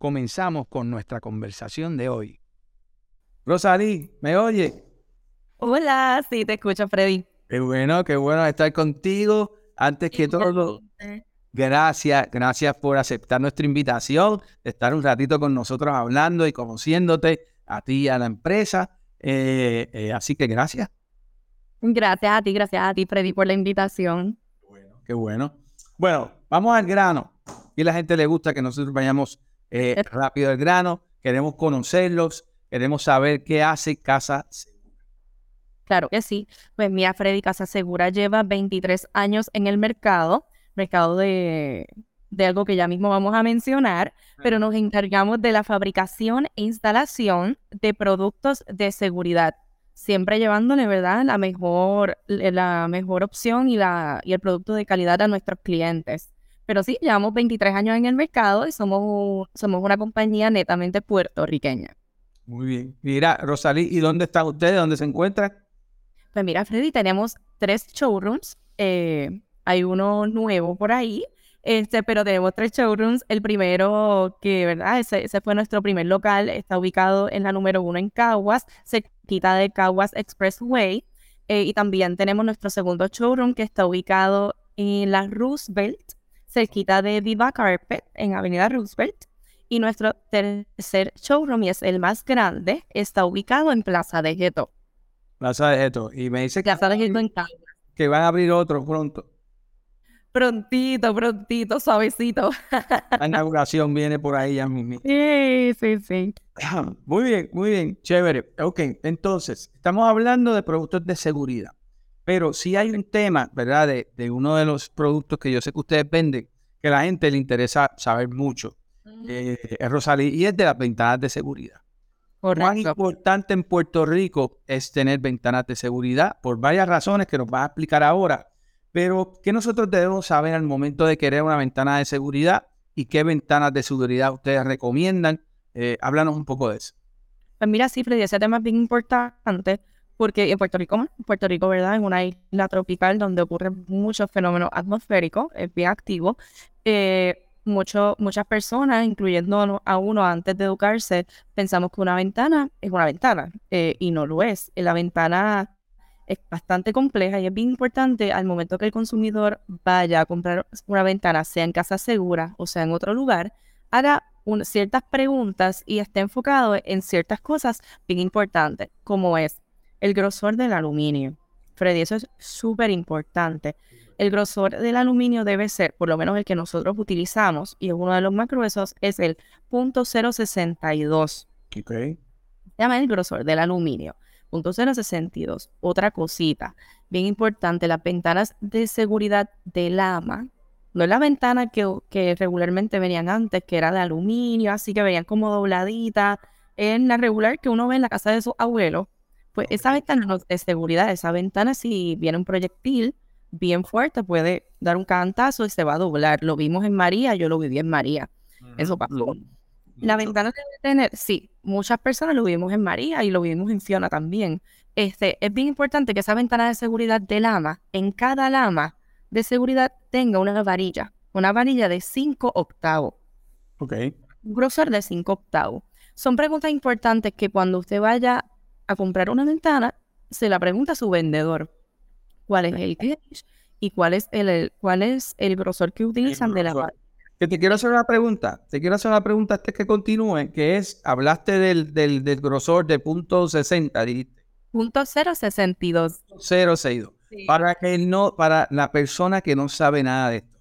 comenzamos con nuestra conversación de hoy. Rosalí, ¿me oye? Hola, sí, te escucho, Freddy. Qué bueno, qué bueno estar contigo. Antes que todo, gracias, gracias por aceptar nuestra invitación, de estar un ratito con nosotros hablando y conociéndote a ti y a la empresa. Eh, eh, así que gracias. Gracias a ti, gracias a ti, Freddy, por la invitación. Bueno, qué bueno. Bueno, vamos al grano. Y a la gente le gusta que nosotros vayamos eh, rápido al grano, queremos conocerlos, queremos saber qué hace Casa Segura. Claro que sí. Pues mira, Freddy, Casa Segura lleva 23 años en el mercado, mercado de, de algo que ya mismo vamos a mencionar, pero nos encargamos de la fabricación e instalación de productos de seguridad, siempre llevándole, ¿verdad?, la mejor, la mejor opción y, la, y el producto de calidad a nuestros clientes. Pero sí, llevamos 23 años en el mercado y somos, somos una compañía netamente puertorriqueña. Muy bien. Mira, Rosalí, ¿y dónde están ustedes? ¿Dónde se encuentran? Pues mira, Freddy, tenemos tres showrooms. Eh, hay uno nuevo por ahí, este, pero tenemos tres showrooms. El primero, que, ¿verdad? Ese, fue nuestro primer local, está ubicado en la número uno en Caguas, quita de Caguas Expressway. Eh, y también tenemos nuestro segundo showroom, que está ubicado en la Roosevelt, cerquita de Viva Carpet en Avenida Roosevelt. Y nuestro tercer showroom, y es el más grande, está ubicado en Plaza de Geto. Plaza de Geto. Y me dice que, de en que van a abrir otro pronto. Prontito, prontito, suavecito. La inauguración viene por ahí ya mismo. Sí, sí, sí. Muy bien, muy bien, chévere. Ok, entonces, estamos hablando de productos de seguridad. Pero sí hay un tema, ¿verdad? De, uno de los productos que yo sé que ustedes venden, que a la gente le interesa saber mucho, eh, es Rosalí, y es de las ventanas de seguridad. Correcto. ¿Cuán importante en Puerto Rico es tener ventanas de seguridad? Por varias razones que nos va a explicar ahora. Pero, ¿qué nosotros debemos saber al momento de querer una ventana de seguridad? ¿Y qué ventanas de seguridad ustedes recomiendan? Eh, háblanos un poco de eso. Pues mira, sí, Freddy, ese tema es bien importante porque en Puerto Rico, Puerto Rico, ¿verdad? Es una isla tropical donde ocurren muchos fenómenos atmosféricos, es bien activo. Eh, muchas personas, incluyendo a uno antes de educarse, pensamos que una ventana es una ventana eh, y no lo es. La ventana es bastante compleja y es bien importante al momento que el consumidor vaya a comprar una ventana, sea en casa segura o sea en otro lugar, haga ciertas preguntas y esté enfocado en ciertas cosas bien importantes, como es el grosor del aluminio. Freddy, eso es súper importante. El grosor del aluminio debe ser, por lo menos el que nosotros utilizamos, y es uno de los más gruesos, es el .062. Ok. Llama el grosor del aluminio. .062. Otra cosita, bien importante, las ventanas de seguridad de lama. No es la ventana que, que regularmente venían antes, que era de aluminio, así que venían como dobladita. Es la regular que uno ve en la casa de sus abuelos, pues esa ventana no es seguridad, esa ventana si viene un proyectil bien fuerte puede dar un cantazo y se va a doblar. Lo vimos en María, yo lo viví en María. Eso pasó. La ventana debe tener, sí, muchas personas lo vimos en María y lo vimos en Fiona también. Este, es bien importante que esa ventana de seguridad de lama, en cada lama de seguridad tenga una varilla, una varilla de 5 octavos. Ok. Un grosor de 5 octavos. Son preguntas importantes que cuando usted vaya a comprar una ventana, se la pregunta a su vendedor cuál es el gauge y cuál es el, cuál es el grosor que utilizan de la Que te quiero hacer una pregunta, te quiero hacer una pregunta antes que continúe, que es, hablaste del, del, del grosor de punto 60, dijiste. Punto 062. 062. Para que no, para la persona que no sabe nada de esto,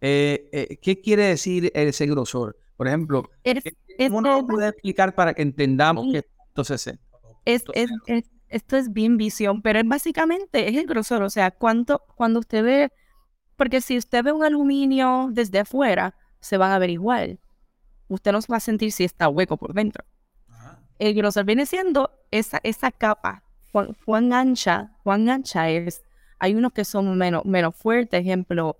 eh, eh, ¿qué quiere decir ese grosor? Por ejemplo, ¿cómo nos puede explicar para que entendamos que es punto 60? Es, esto es bien visión, pero es básicamente es el grosor, o sea, cuánto, cuando usted ve, porque si usted ve un aluminio desde afuera, se va a ver igual. Usted no va a sentir si está hueco por dentro. El grosor viene siendo esa, esa capa. Cuán, ancha, cuán ancha es. Hay unos que son menos, menos fuertes, ejemplo,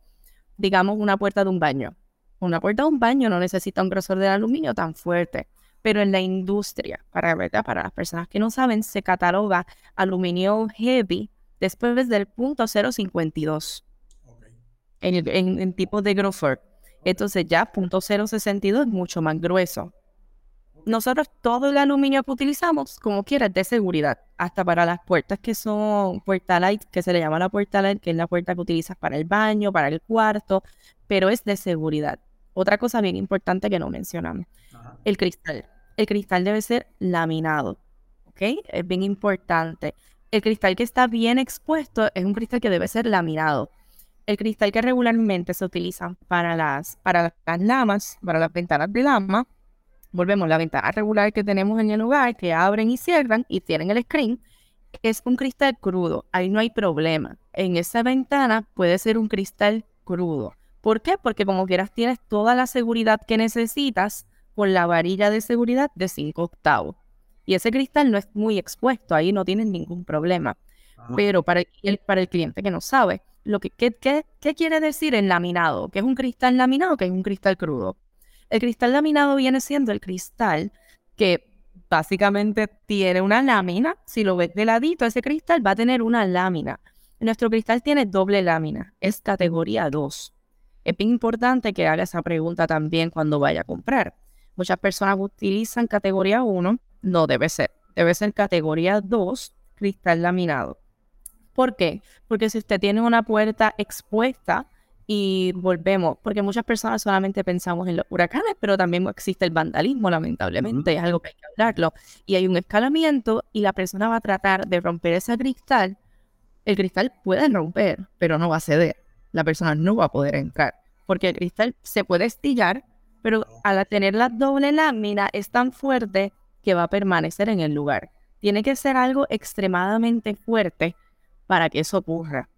digamos una puerta de un baño. Una puerta de un baño no necesita un grosor de aluminio tan fuerte, pero en la industria, para, ¿verdad? para las personas que no saben, se cataloga aluminio heavy después del punto 052 en, en, en tipo de grosor. Entonces ya punto 062 es mucho más grueso. Nosotros todo el aluminio que utilizamos, como quieras, de seguridad, hasta para las puertas que son puerta light, que se le llama la puerta light, que es la puerta que utilizas para el baño, para el cuarto, pero es de seguridad. Otra cosa bien importante que no mencionamos, el cristal. El cristal debe ser laminado, ¿ok? Es bien importante. El cristal que está bien expuesto es un cristal que debe ser laminado el cristal que regularmente se utiliza para las, para las lamas, para las ventanas de lama, volvemos, la ventana regular que tenemos en el lugar, que abren y cierran y tienen el screen, es un cristal crudo. Ahí no hay problema. En esa ventana puede ser un cristal crudo. ¿Por qué? Porque como quieras tienes toda la seguridad que necesitas con la varilla de seguridad de 5 octavos. Y ese cristal no es muy expuesto, ahí no tienes ningún problema. Ah. Pero para el, para el cliente que no sabe, lo que, ¿qué, qué, quiere decir el laminado? ¿Qué es un cristal laminado? ¿Qué es un cristal crudo? El cristal laminado viene siendo el cristal que básicamente tiene una lámina. Si lo ves de ladito, ese cristal va a tener una lámina. Nuestro cristal tiene doble lámina, es categoría 2. Es bien importante que haga esa pregunta también cuando vaya a comprar. Muchas personas utilizan categoría 1, no debe ser. Debe ser categoría 2, cristal laminado. ¿Por qué? Porque si usted tiene una puerta expuesta y volvemos, porque muchas personas solamente pensamos en los huracanes, pero también existe el vandalismo, lamentablemente, es algo que hay que hablarlo. Y hay un escalamiento y la persona va a tratar de romper ese cristal. El cristal puede romper, pero no va a ceder. La persona no va a poder entrar, porque el cristal se puede estillar, pero al tener la doble lámina es tan fuerte que va a permanecer en el lugar. Tiene que ser algo extremadamente fuerte para que eso ocurra.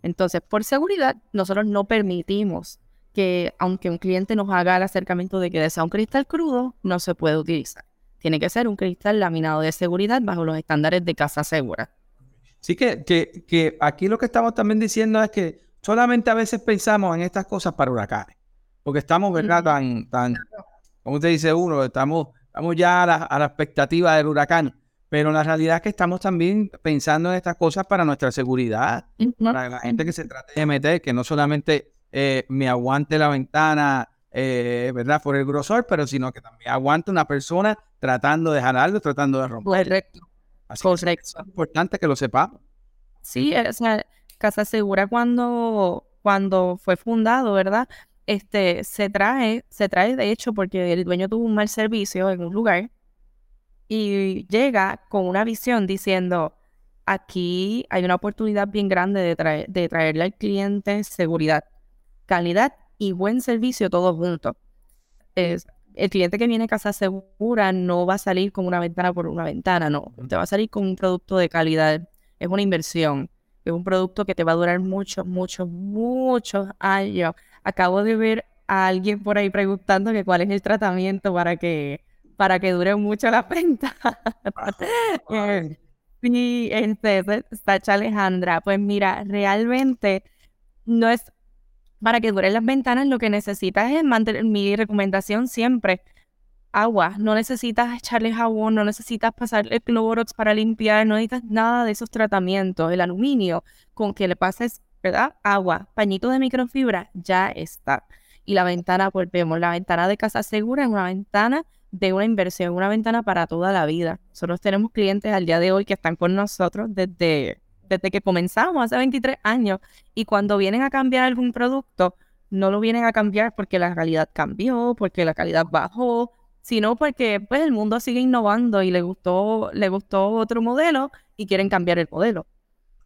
Entonces, por seguridad, nosotros no permitimos que, aunque un cliente nos haga el acercamiento de que desea un cristal crudo, no se puede utilizar. Tiene que ser un cristal laminado de seguridad bajo los estándares de casa segura. Sí, que, que, que aquí lo que estamos también diciendo es que solamente a veces pensamos en estas cosas para huracanes, porque estamos, ¿verdad? Tan, tan, como usted dice uno, estamos, estamos ya a la, a la expectativa del huracán. Pero la realidad es que estamos también pensando en estas cosas para nuestra seguridad, para la gente que se trate de meter, que no solamente eh, me aguante la ventana, eh, ¿verdad? Por el grosor, pero sino que también aguante una persona tratando de jalarlo, tratando de romper. Correcto. Así Correcto. es importante que lo sepamos. Sí, o sea, Casa Segura cuando, cuando fue fundado, ¿verdad? Este, se trae, se trae de hecho porque el dueño tuvo un mal servicio en un lugar y llega con una visión diciendo, aquí hay una oportunidad bien grande de, de traerle al cliente seguridad, calidad y buen servicio todos juntos. Es, el cliente que viene a casa segura no va a salir con una ventana por una ventana, no. Te va a salir con un producto de calidad. Es una inversión. Es un producto que te va a durar muchos, muchos, muchos años. Acabo de ver a alguien por ahí preguntando que cuál es el tratamiento para que para que dure mucho la venta. Eh, sí, entonces, Sacha Alejandra, pues mira, realmente no es para que duren las ventanas, lo que necesitas es mantener mi recomendación siempre. Agua, no necesitas echarle jabón, no necesitas pasarle Clorox para limpiar, no necesitas nada de esos tratamientos. El aluminio, con que le pases, ¿verdad? Agua, pañito de microfibra, ya está. Y la ventana, volvemos, la ventana de casa segura es una ventana de una inversión, una ventana para toda la vida. Nosotros tenemos clientes al día de hoy que están con nosotros desde, desde que comenzamos hace 23 años y cuando vienen a cambiar algún producto, no lo vienen a cambiar porque la realidad cambió, porque la calidad bajó, sino porque pues el mundo sigue innovando y le gustó, le gustó otro modelo y quieren cambiar el modelo.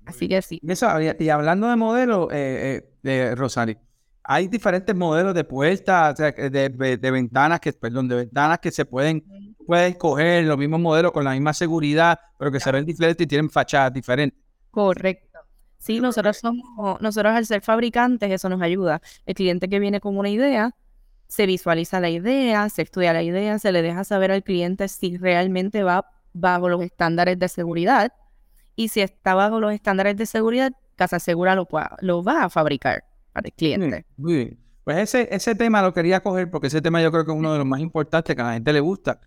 Así que sí. y hablando de modelo, eh, eh, Rosari, hay diferentes modelos de puertas, de, ventanas que, perdón, de ventanas que se pueden, pueden coger los mismos modelos con la misma seguridad, pero que se ven diferentes y tienen fachadas diferentes. Correcto. Sí, nosotros somos, nosotros al ser fabricantes, eso nos ayuda. El cliente que viene con una idea, se visualiza la idea, se estudia la idea, se le deja saber al cliente si realmente va bajo los estándares de seguridad. Y si está bajo los estándares de seguridad, Casa Segura lo, lo va a fabricar para el cliente. Muy bien. Pues ese, ese tema lo quería coger porque ese tema yo creo que es uno de los más importantes que a la gente le gusta.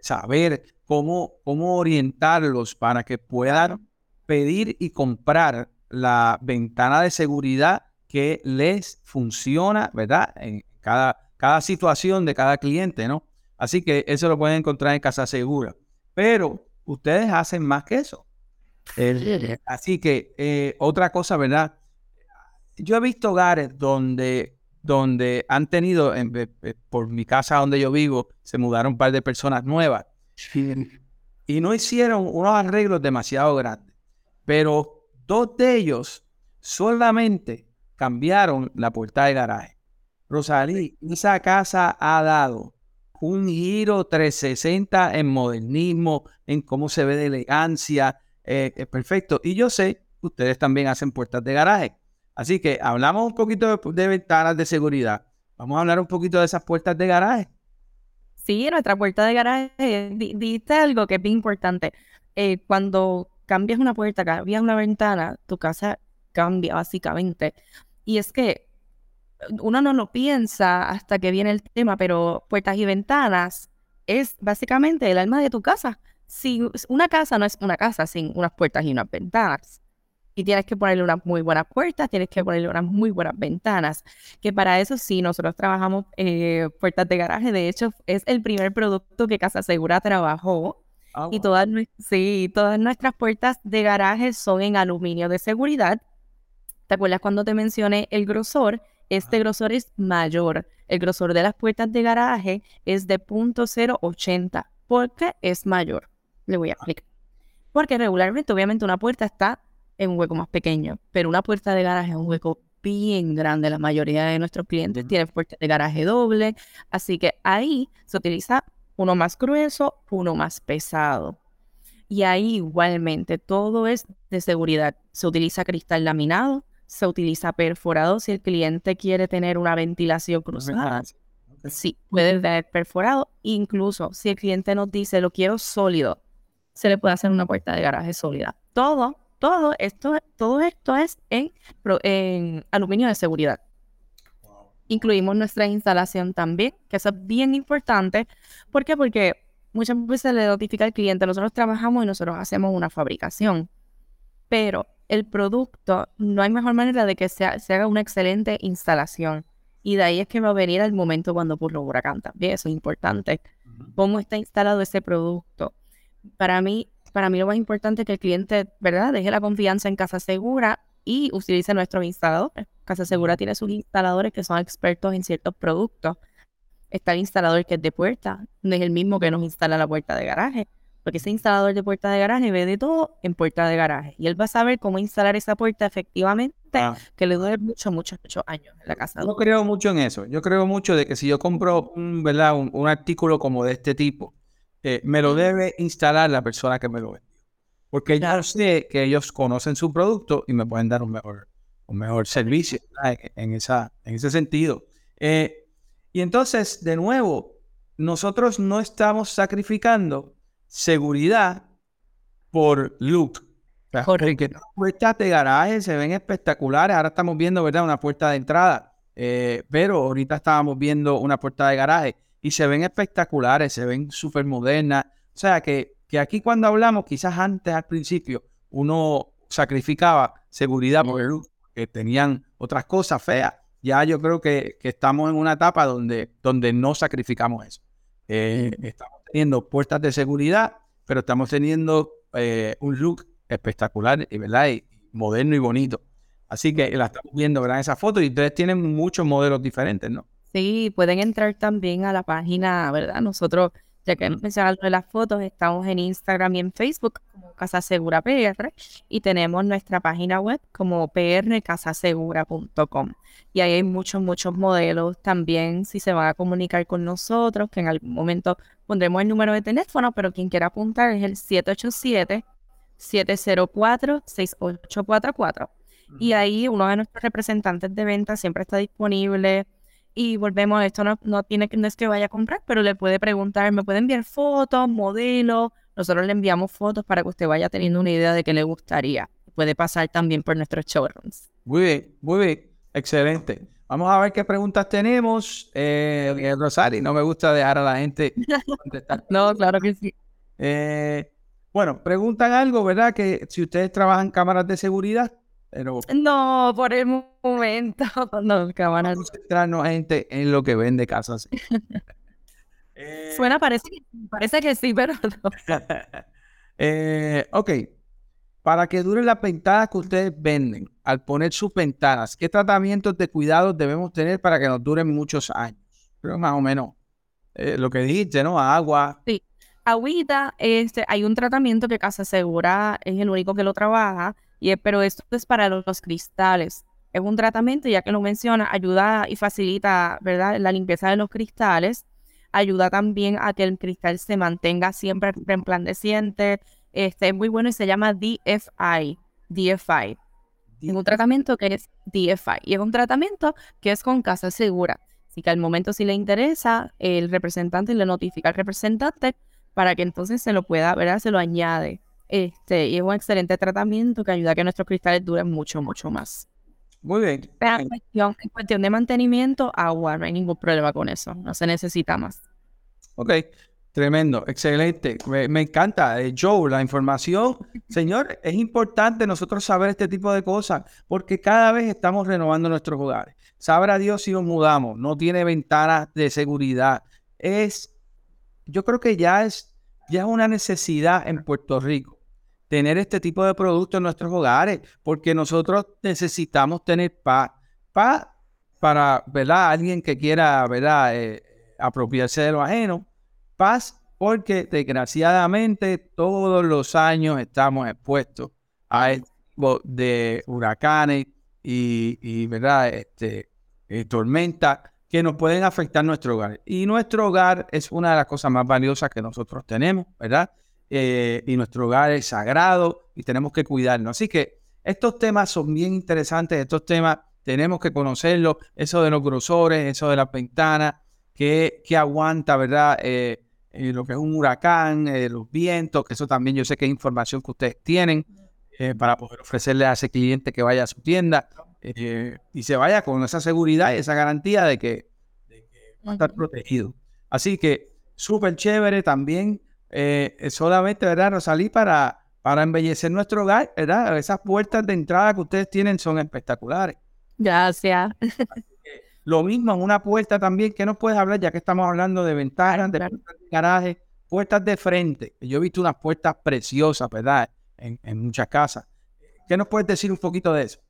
saber cómo, cómo orientarlos para que puedan pedir y comprar la ventana de seguridad que les funciona, ¿verdad? En cada, cada situación de cada cliente, ¿no? Así que eso lo pueden encontrar en Casa Segura. Pero ustedes hacen más que eso. así que eh, otra cosa, ¿verdad? Yo he visto hogares donde, donde han tenido, por mi casa donde yo vivo, se mudaron un par de personas nuevas y no hicieron unos arreglos demasiado grandes. Pero dos de ellos solamente cambiaron la puerta de garaje. Rosalí, esa casa ha dado un giro 360 en modernismo, en cómo se ve de elegancia. Eh, perfecto. Y yo sé que ustedes también hacen puertas de garaje. Así que hablamos un poquito de, ventanas de seguridad. Vamos a hablar un poquito de esas puertas de garaje. Sí, nuestra puerta de garaje, dijiste algo que es bien importante. Eh, cuando cambias una puerta, cambias una ventana, tu casa cambia básicamente. Y es que uno no lo piensa hasta que viene el tema, pero puertas y ventanas es básicamente el alma de tu casa. Si una casa no es una casa sin unas puertas y unas ventanas. Y tienes que ponerle unas muy buenas puertas, tienes que ponerle unas muy buenas ventanas. Que para eso sí, nosotros trabajamos eh, puertas de garaje. De hecho, es el primer producto que Casa Segura trabajó. Ah, y todas, sí, todas nuestras puertas de garaje son en aluminio de seguridad. ¿Te acuerdas cuando te mencioné el grosor? Este grosor es mayor. El grosor de las puertas de garaje es de .080. ¿Por qué es mayor? Le voy a explicar. Porque regularmente, obviamente, una puerta está en un hueco más pequeño, pero una puerta de garaje es un hueco bien grande. La mayoría de nuestros clientes tienen puertas de garaje doble, así que ahí se utiliza uno más grueso, uno más pesado. Y ahí igualmente todo es de seguridad. Se utiliza cristal laminado, se utiliza perforado si el cliente quiere tener una ventilación cruzada. Sí, puede ser perforado. Incluso si el cliente nos dice lo quiero sólido, se le puede hacer una puerta de garaje sólida. Todo, todo esto, todo esto es en, en aluminio de seguridad. Incluimos nuestra instalación también, que eso es bien importante. ¿Por qué? Porque muchas veces le notifica al cliente, nosotros trabajamos y nosotros hacemos una fabricación. Pero el producto, no hay mejor manera de que se, haga una excelente instalación. Y de ahí es que va a venir el momento cuando un huracán también, eso es importante. Cómo está instalado ese producto. Para mí, para mí lo más importante es que el cliente, ¿verdad? Deje la confianza en Casa Segura y utilice nuestros instaladores. Casa Segura tiene sus instaladores que son expertos en ciertos productos. Está el instalador que es de puerta, no es el mismo que nos instala la puerta de garaje. Porque ese instalador de puerta de garaje ve de todo en puerta de garaje. Y él va a saber cómo instalar esa puerta efectivamente, ah. que le dure muchos, muchos, muchos años en la casa. Yo creo mucho en eso. Yo creo mucho de que si yo compro un, ¿verdad? un, artículo como de este tipo, eh, me lo debe instalar la persona que me lo vendió. Porque ya sé que ellos conocen su producto y me pueden dar un mejor, un mejor servicio en, esa, en ese sentido. Eh, y entonces, de nuevo, nosotros no estamos sacrificando seguridad por look. Las puertas de garaje se ven espectaculares. Ahora estamos viendo, ¿verdad? Una puerta de entrada. Eh, pero ahorita estábamos viendo una puerta de garaje y se ven espectaculares, se ven súper modernas. O sea que, que aquí cuando hablamos, quizás antes al principio, uno sacrificaba seguridad por look, que tenían otras cosas feas. Ya yo creo que, que estamos en una etapa donde, donde no sacrificamos eso. Eh, estamos teniendo puertas de seguridad, pero estamos teniendo eh, un look espectacular y, ¿verdad? Y moderno y bonito. Así que la estamos viendo, ¿verdad? Esa foto y ustedes tienen muchos modelos diferentes, ¿no? Sí, pueden entrar también a la página, ¿verdad? Nosotros ya que mencionado de las fotos, estamos en Instagram y en Facebook como Casa Segura PR y tenemos nuestra página web como prcasasegura.com. Y ahí hay muchos, muchos modelos también si se van a comunicar con nosotros, que en algún momento pondremos el número de teléfono, pero quien quiera apuntar es el 787-704-6844. Y ahí uno de nuestros representantes de venta siempre está disponible y volvemos, esto no, no tiene que, no es que vaya a comprar, pero le puede preguntar, me puede enviar fotos, modelos, nosotros le enviamos fotos para que usted vaya teniendo una idea de qué le gustaría. Puede pasar también por nuestros showrooms. Muy bien, muy bien, excelente. Vamos a ver qué preguntas tenemos. Eh, eh Rosari, no me gusta dejar a la gente contestar. no, claro que sí. Eh, bueno, preguntan algo, ¿verdad? Que si ustedes trabajan cámaras de seguridad, pero... No, por el momento, no, cámaras. Vamos gente en lo que vende casas. eh... Suena, parece parece que sí, pero no. eh, ok, para que duren las ventanas que ustedes venden, al poner sus ventanas, ¿qué tratamientos de cuidado debemos tener para que nos duren muchos años? Creo más o menos eh, lo que dijiste, ¿no? Agua. Sí, agüita, este, hay un tratamiento que Casa Segura es el único que lo trabaja, y, pero esto es para los, cristales. Es un tratamiento, ya que lo menciona, ayuda y facilita, ¿verdad? La limpieza de los cristales, ayuda también a que el cristal se mantenga siempre resplandeciente, este, es muy bueno y se llama DFI. DFI. Es un tratamiento que es DFI. Y es un tratamiento que es con casa segura. Así que al momento si le interesa, el representante le notifica al representante para que entonces se lo pueda, ¿verdad? Se lo añade. Este, y es un excelente tratamiento que ayuda a que nuestros cristales duren mucho, mucho más. Muy bien. en, cuestión, en cuestión de mantenimiento, agua, no hay ningún problema con eso. No se necesita más. Ok. Tremendo, excelente. Me, encanta, eh, Joe, la información. Señor, es importante nosotros saber este tipo de cosas porque cada vez estamos renovando nuestros hogares. Sabrá Dios si nos mudamos, no tiene ventanas de seguridad. Es, yo creo que ya es, ya es una necesidad en Puerto Rico tener este tipo de productos en nuestros hogares porque nosotros necesitamos tener paz. Paz para, ¿verdad? Alguien que quiera, ¿verdad? Eh, apropiarse de lo ajeno paz porque desgraciadamente todos los años estamos expuestos a este tipo de huracanes y, ¿verdad? Este, eh, tormentas que nos pueden afectar nuestro hogar. Y nuestro hogar es una de las cosas más valiosas que nosotros tenemos, ¿verdad? Eh, y nuestro hogar es sagrado y tenemos que cuidarnos. Así que estos temas son bien interesantes, estos temas tenemos que conocerlos, eso de los grosores, eso de las ventanas, que, que aguanta, ¿verdad? Eh, eh, lo que es un huracán, los vientos, que eso también yo sé que es información que ustedes tienen para poder ofrecerle a ese cliente que vaya a su tienda y se vaya con esa seguridad y esa garantía de que, va a estar protegido. Así que súper chévere también, solamente, ¿verdad, Rosalí? Para, para embellecer nuestro hogar, ¿verdad? Esas puertas de entrada que ustedes tienen son espectaculares. Gracias. Lo mismo en una puerta también, que nos puedes hablar, ya que estamos hablando de ventanas, de puertas de garaje, puertas de frente. Yo he visto unas puertas preciosas, ¿verdad? En, muchas casas. ¿Qué nos puedes decir un poquito de eso?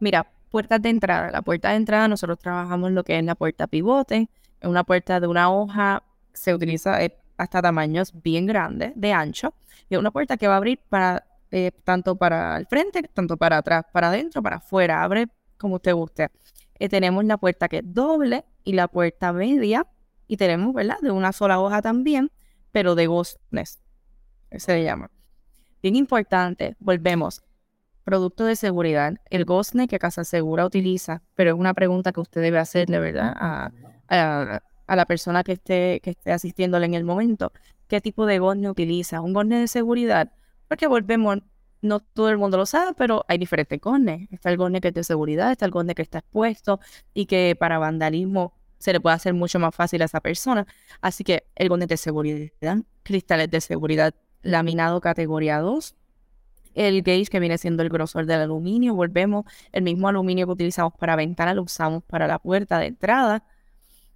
Mira, puertas de entrada. La puerta de entrada, nosotros trabajamos lo que es la puerta pivote. Es una puerta de una hoja, se utiliza eh, hasta tamaños bien grandes, de ancho. Y una puerta que va a abrir para eh, tanto para el frente, tanto para atrás, para adentro, para afuera. Abre como usted guste. Eh, tenemos la puerta que es doble y la puerta media. Y tenemos, ¿verdad? De una sola hoja también, pero de ghostness. Se le llama. Bien importante, volvemos. Producto de seguridad. El ghostness que Casa Segura utiliza, pero es una pregunta que usted debe hacerle, ¿verdad? A, la persona que esté, que esté asistiéndole en el momento. ¿Qué tipo de ghostness utiliza? ¿Un ghostness de seguridad? Porque volvemos, no todo el mundo lo sabe, pero hay diferentes gones. Está el gone que es de seguridad, está el gone que está expuesto y que para vandalismo se le puede hacer mucho más fácil a esa persona. Así que el gone de seguridad, cristales de seguridad laminado categoría 2, el gauge que viene siendo el grosor del aluminio, volvemos, el mismo aluminio que utilizamos para ventana lo usamos para la puerta de entrada.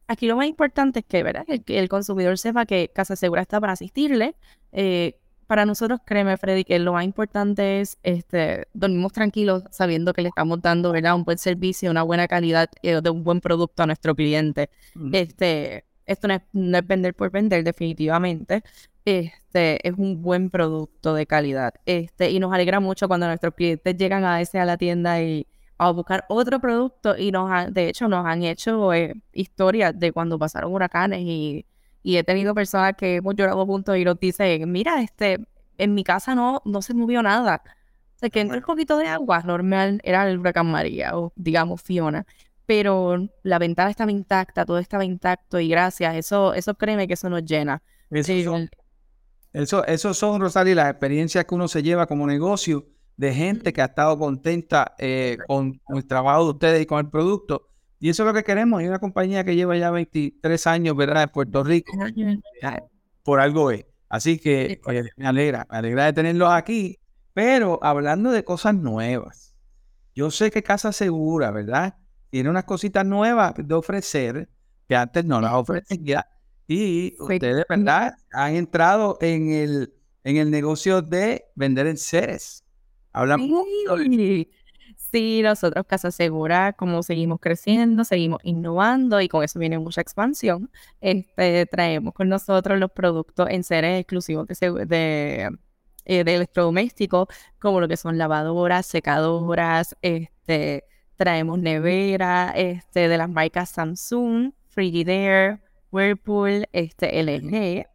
Aquí lo más importante es que, ¿verdad? El, el consumidor sepa que Casa Segura está para asistirle, eh, para nosotros, créeme, Freddy, que lo más importante es este, dormimos tranquilos sabiendo que le estamos dando ¿verdad? un buen servicio, una buena calidad eh, de un buen producto a nuestro cliente. este, esto no es, vender por vender, definitivamente. Este, es un buen producto de calidad. Este, y nos alegra mucho cuando nuestros clientes llegan a ese a la tienda y a buscar otro producto y nos han, de hecho nos han hecho eh, historias de cuando pasaron huracanes y y he tenido personas que hemos llorado juntos y nos dicen, mira, este, en mi casa no, no se movió nada. O sea, que en un poquito de agua normal era el huracán María o digamos Fiona. Pero la ventana estaba intacta, todo estaba intacto y gracias, eso, eso créeme que eso nos llena. Esos son, Eso, eso son, Rosalie, las experiencias que uno se lleva como negocio de gente que ha estado contenta eh, con, el trabajo de ustedes y con el producto. Y eso es lo que queremos. Hay una compañía que lleva ya 23 años, ¿verdad?, en Puerto Rico. Por algo es. Así que me alegra, me alegra de tenerlos aquí. Pero hablando de cosas nuevas, yo sé que Casa Segura, ¿verdad? Tiene unas cositas nuevas de ofrecer que antes no las ofrecía. Y ustedes, ¿verdad? Han entrado en el, en el negocio de vender en seres. Hablamos. Sí, nosotros Casa Segura, como seguimos creciendo, seguimos innovando y con eso viene mucha expansión, este, traemos con nosotros los productos en seres exclusivos de, de, eh, de electrodomésticos, como lo que son lavadoras, secadoras, este, traemos nevera, este, de las marcas Samsung, Frigidaire, Whirlpool, este, LG.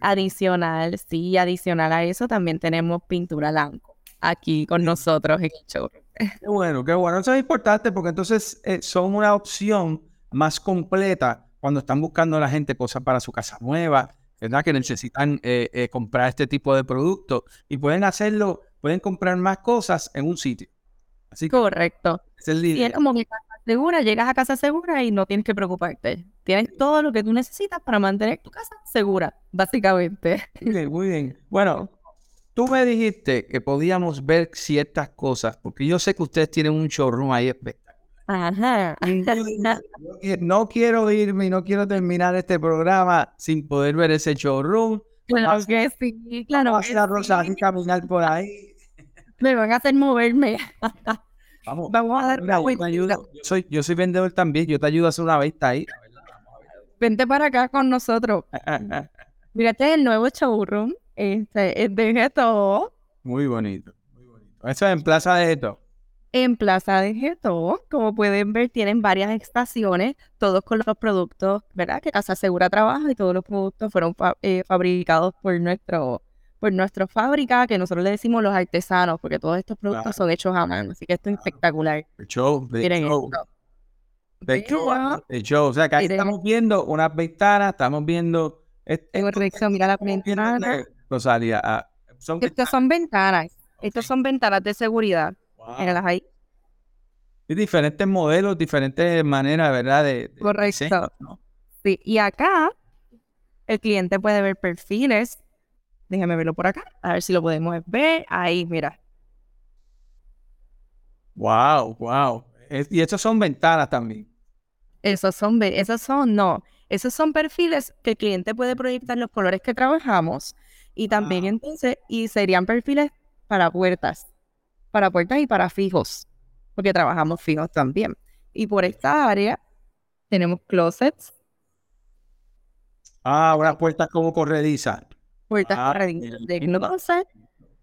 Adicional, sí, adicional a eso también tenemos pintura blanco aquí con nosotros en el show. Qué bueno, qué bueno. Eso es importante porque entonces eh, son una opción más completa cuando están buscando a la gente cosas para su casa nueva, ¿verdad? Que necesitan eh, eh, comprar este tipo de productos y pueden hacerlo, pueden comprar más cosas en un sitio. Así Correcto. Es el y es como que casa segura, llegas a casa segura y no tienes que preocuparte. Tienes todo lo que tú necesitas para mantener tu casa segura, básicamente. Muy bien, muy bien. Bueno, Tú me dijiste que podíamos ver ciertas cosas, porque yo sé que ustedes tienen un showroom ahí espectacular. Ajá. No quiero irme y no quiero terminar este programa sin poder ver ese showroom. Claro que sí, claro. Vas a Rosa y caminar por ahí. Me van a hacer moverme. Vamos, Vamos a dar una vuelta. Yo soy, yo soy vendedor también, yo te ayudo a hacer una venta ahí. Vente para acá con nosotros. Mírate el nuevo showroom este, es de Geto. Muy bonito, muy bonito. Eso es en Plaza de Geto. En Plaza de Geto, como pueden ver, tienen varias estaciones, todos con los productos, ¿verdad? Que Casa Segura trabaja y todos los productos fueron eh, fabricados por nuestro por nuestra fábrica, que nosotros le decimos los artesanos, porque todos estos productos son hechos a mano, así que esto es espectacular. De show, de show. De show, de show. O sea, que ahí estamos viendo unas ventanas, estamos viendo... Correcto, mira la ventana. Rosalia. Ah, son Estas son ventanas. Estas son ventanas de seguridad. ahí. Y diferentes modelos, diferentes maneras, ¿verdad? De, Correcto. Sí, y acá el cliente puede ver perfiles. Déjame verlo por acá, a ver si lo podemos ver. Ahí, mira. Wow, wow. Y estos son ventanas también. Esos son, esos son, no. Esos son perfiles que el cliente puede proyectar los colores que trabajamos y también entonces, y serían perfiles para puertas, para puertas y para fijos, porque trabajamos fijos también. Y por esta área tenemos closets. Ah, unas puertas como corredizas. Puertas ah, corredizas de closet,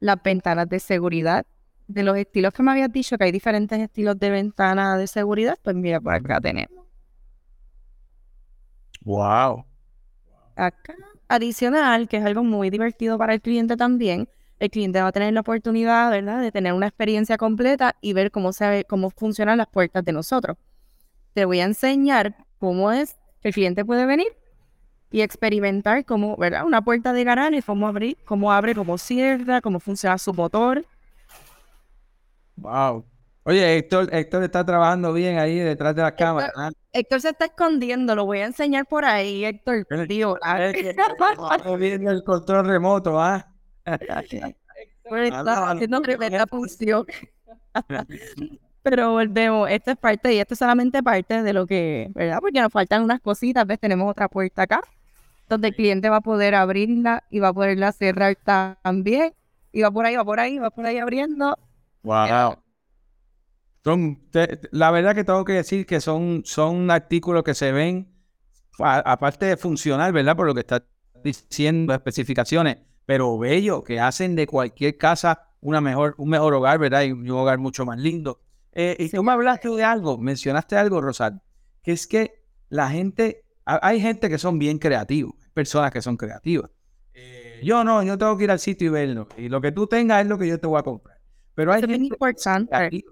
las ventanas de seguridad. De los estilos que me habías dicho, que hay diferentes estilos de ventana de seguridad, pues mira, por acá tenemos. Wow. Acá adicional, que es algo muy divertido para el cliente también, el cliente va a tener la oportunidad, ¿verdad?, de tener una experiencia completa y ver cómo, se, cómo funcionan las puertas de nosotros. Te voy a enseñar cómo es que el cliente puede venir y experimentar cómo, ¿verdad?, una puerta de garaje, cómo abrir, cómo abre, cómo cierra, cómo funciona su motor. Wow. Oye, Héctor, Héctor está trabajando bien ahí detrás de la cámara. ¿ah? Héctor se está escondiendo, lo voy a enseñar por ahí, Héctor. Tío, viendo el control remoto, ¿ah? Héctor está haciendo tremenda función. Pero volvemos, esta es parte, y esto es solamente parte de lo que, ¿verdad? Porque nos faltan unas cositas, ¿ves? Tenemos otra puerta acá, donde el cliente va a poder abrirla y va a poderla cerrar también. Y va por ahí, va por ahí, va por ahí abriendo. Wow. Son, la verdad que tengo que decir que son, son artículos que se ven, aparte de funcional, ¿verdad? Por lo que está diciendo, especificaciones, pero bello, que hacen de cualquier casa una mejor, un mejor hogar, ¿verdad? Y un hogar mucho más lindo. Eh, y tú me hablaste de algo, mencionaste algo, Rosal, que es que la gente, hay gente que son bien creativos, personas que son creativas. Eh, yo no, yo tengo que ir al sitio y verlo. Y lo que tú tengas es lo que yo te voy a comprar. Pero hay gente importante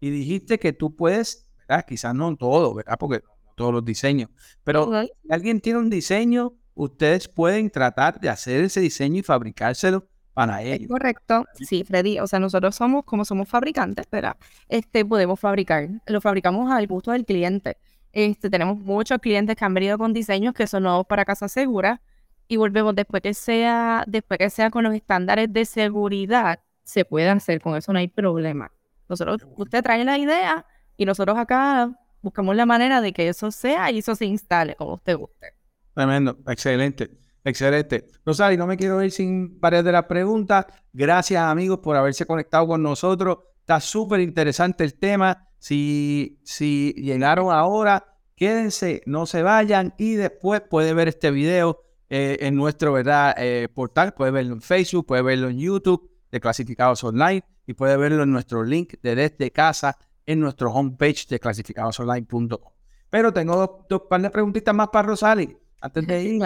y dijiste que tú puedes, ¿verdad? Quizás no en todo, ¿verdad? Porque todos los diseños, pero si alguien tiene un diseño, ustedes pueden tratar de hacer ese diseño y fabricárselo para ellos. Correcto, sí, Freddy. O sea, nosotros somos, como somos fabricantes, pero este, podemos fabricar. Lo fabricamos al gusto del cliente. Este, tenemos muchos clientes que han venido con diseños que son nuevos para Casa Segura y volvemos después que sea, después que sea con los estándares de seguridad, se puede hacer, con eso no hay problema. Nosotros, usted trae la idea y nosotros acá buscamos la manera de que eso sea y eso se instale como usted guste. Tremendo, excelente, excelente. Rosali, no me quiero ir sin varias de las preguntas. Gracias amigos por haberse conectado con nosotros. Está súper interesante el tema. Si, si llegaron ahora, quédense, no se vayan y después puede ver este video eh, en nuestro ¿verdad? Eh, portal. Puede verlo en Facebook, puede verlo en YouTube de Clasificados Online y puede verlo en nuestro link de desde casa en nuestro homepage de clasificadosonline.com. Pero tengo dos, dos par de preguntitas más para Rosali. Antes de ir,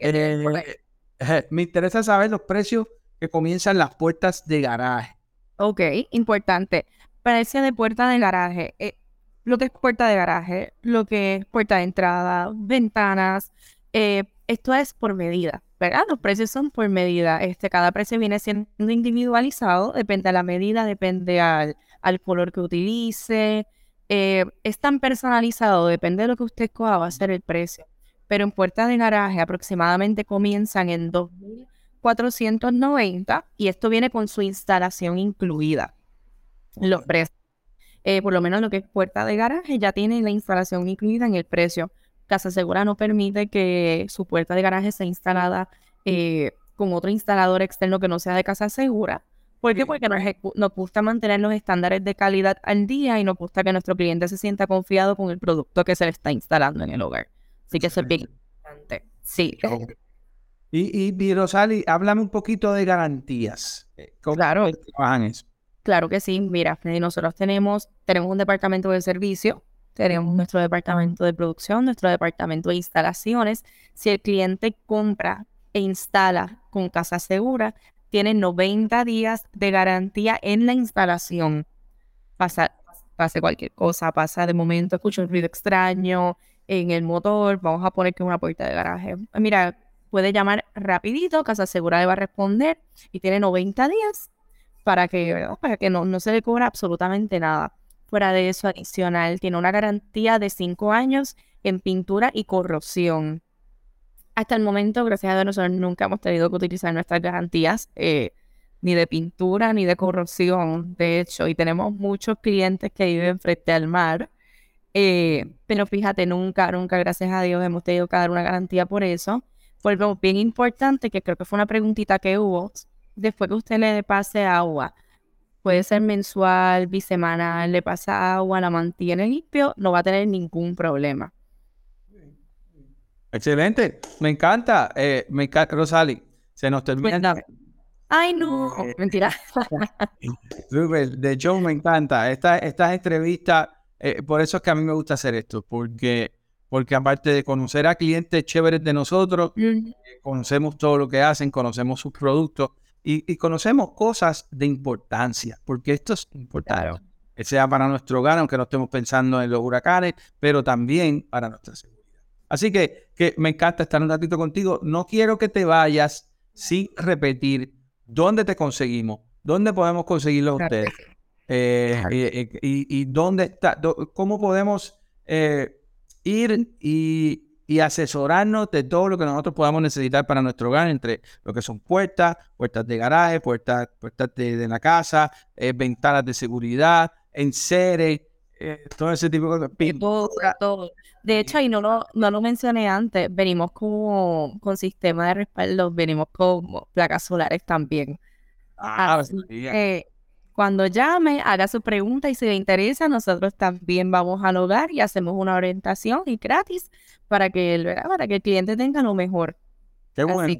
eh, me interesa saber los precios que comienzan las puertas de garaje. Ok, importante precio de puerta de garaje. Eh, lo que es puerta de garaje, lo que es puerta de entrada, ventanas, eh, esto es por medida, ¿verdad? Los precios son por medida. Este, cada precio viene siendo individualizado, depende de la medida, depende al, al color que utilice. Eh, es tan personalizado, depende de lo que usted escoja, va a ser el precio. Pero en puerta de garaje aproximadamente comienzan en 2.490 y esto viene con su instalación incluida los precios. Eh, por lo menos lo que es puerta de garaje ya tiene la instalación incluida en el precio. Casa Segura no permite que su puerta de garaje sea instalada eh, con otro instalador externo que no sea de Casa Segura. ¿Por qué? Porque nos, nos, gusta mantener los estándares de calidad al día y nos gusta que nuestro cliente se sienta confiado con el producto que se le está instalando en el hogar. Así que eso es bien importante. Sí. Y, y, Rosali, háblame un poquito de garantías. Eh, claro. trabajan eso? Claro que sí, mira, nosotros tenemos, tenemos un departamento de servicio, tenemos nuestro departamento de producción, nuestro departamento de instalaciones. Si el cliente compra e instala con casa segura, tiene 90 días de garantía en la instalación. Pasa, pase cualquier cosa, pasa de momento, escucha un ruido extraño en el motor, vamos a poner que es una puerta de garaje. Mira, puede llamar rapidito, Casa Segura le va a responder y tiene 90 días para que, para que no, no se le cobra absolutamente nada. Fuera de eso, adicional, tiene una garantía de cinco años en pintura y corrosión. Hasta el momento, gracias a Dios, nosotros nunca hemos tenido que utilizar nuestras garantías eh, ni de pintura ni de corrosión, de hecho, y tenemos muchos clientes que viven frente al mar. Eh, pero fíjate, nunca, nunca, gracias a Dios, hemos tenido que dar una garantía por eso. Algo bien importante, que creo que fue una preguntita que hubo, después que usted le pase agua, puede ser mensual, bisemanal, le pasa agua, la mantiene limpio, no va a tener ningún problema. Excelente, me encanta, eh, me encanta, Rosali, se nos termina. Ay, no, eh, mentira. de hecho, me encanta. Estas esta entrevistas, eh, por eso es que a mí me gusta hacer esto, porque, porque aparte de conocer a clientes chéveres de nosotros, conocemos todo lo que hacen, conocemos sus productos y, conocemos cosas de importancia, porque esto es importante. Sea para nuestro hogar, aunque no estemos pensando en los huracanes, pero también para nuestra seguridad. Así que, que me encanta estar un ratito contigo. No quiero que te vayas sin repetir dónde te conseguimos, dónde podemos conseguirlo ustedes. Eh, y, dónde está, cómo podemos eh, ir y, y asesorarnos de todo lo que nosotros podamos necesitar para nuestro hogar, entre lo que son puertas, puertas de garaje, puertas, puertas de, la casa, eh, ventanas de seguridad, enseres, eh, todo ese tipo de cosas. Todo, todo. De hecho, y no lo, no lo mencioné antes, venimos como, con sistema de respaldo, venimos con placas solares también. Ah, cuando llame, haga su pregunta y si le interesa, nosotros también vamos al hogar y hacemos una orientación y gratis para que el, para que el cliente tenga lo mejor. Qué bueno.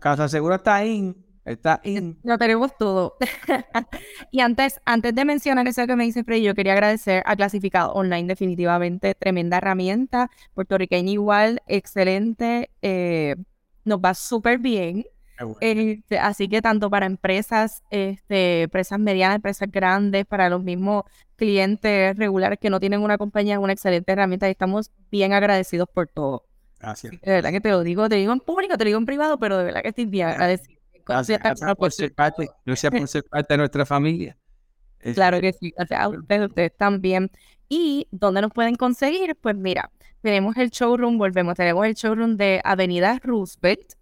Casa Segura está ahí. Está in. Lo tenemos todo. y antes, antes de mencionar eso que me dice Freddy, yo quería agradecer a Clasificado Online, definitivamente tremenda herramienta. Puertorriqueña igual, excelente. Eh, nos va súper bien. Este, así que tanto para empresas, este, empresas medianas, empresas grandes, para los mismos clientes regulares que no tienen una compañía, una excelente herramienta y estamos bien agradecidos por todo. Gracias. De verdad que te lo digo, te digo en público, te lo digo en privado, pero de verdad que estoy bien agradecida. Gracias, gracias por ser parte, gracias por ser parte de nuestra familia. Es- Claro que sí, gracias a ustedes, ustedes también. ¿Y dónde nos pueden conseguir? Pues mira, tenemos el showroom, volvemos, tenemos el showroom de Avenida Roosevelt.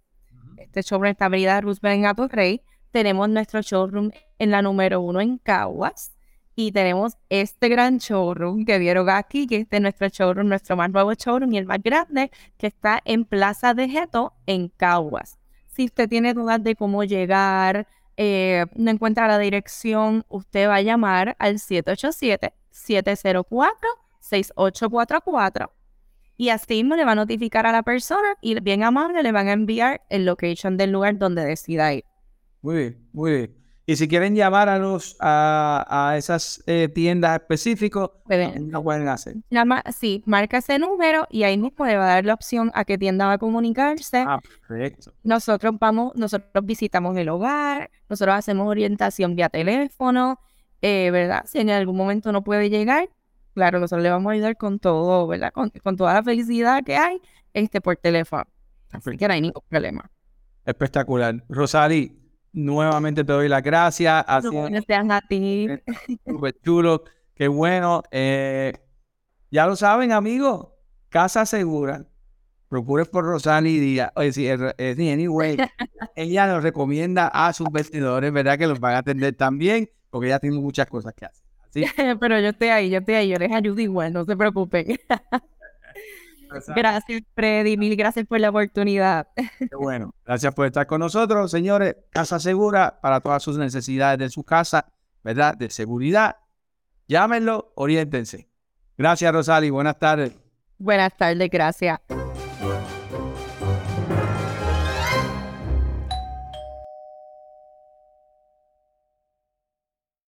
Este showroom está Avenida Roosevelt en Atorrey. Tenemos nuestro showroom en la número uno en Caguas. Y tenemos este gran showroom que vieron aquí, que este es nuestro showroom, nuestro más nuevo showroom y el más grande, que está en Plaza de Geto, en Caguas. Si usted tiene dudas de cómo llegar, eh, no encuentra la dirección, usted va a llamar al 787-704-6844 y así mismo le va a notificar a la persona y bien amable le van a enviar el location del lugar donde decida ir. Muy bien, muy bien. Y si quieren llamar a los a, a esas eh, tiendas específicas, lo pueden hacer. Sí, marca ese número y ahí mismo le va a dar la opción a qué tienda va a comunicarse. Ah, perfecto. Nosotros vamos, nosotros visitamos el hogar, nosotros hacemos orientación vía teléfono, eh, ¿verdad? Si en algún momento no puede llegar, claro, nosotros le vamos a ayudar con todo, ¿verdad? Con, con toda la felicidad que hay, este, por teléfono. Así que no hay ningún problema. Espectacular. Rosali, nuevamente te doy las gracias. Gracias a ti. súper chulo. Qué bueno. Eh, ya lo saben, amigos. Casa segura. Procure por Rosali Díaz. Oye, sí, anyway, ella nos recomienda a sus vestidores, ¿verdad? Que los van a atender también, porque ella tiene muchas cosas que hacer. Pero yo estoy ahí, yo estoy ahí, yo les ayudo igual, no se preocupen. Gracias, Freddy, mil gracias por la oportunidad. Qué bueno. Gracias por estar con nosotros, señores. Casa Segura para todas sus necesidades de su casa, ¿verdad? De seguridad. Llámenlo, oriéntense. Gracias, Rosali. Buenas tardes. Buenas tardes, gracias.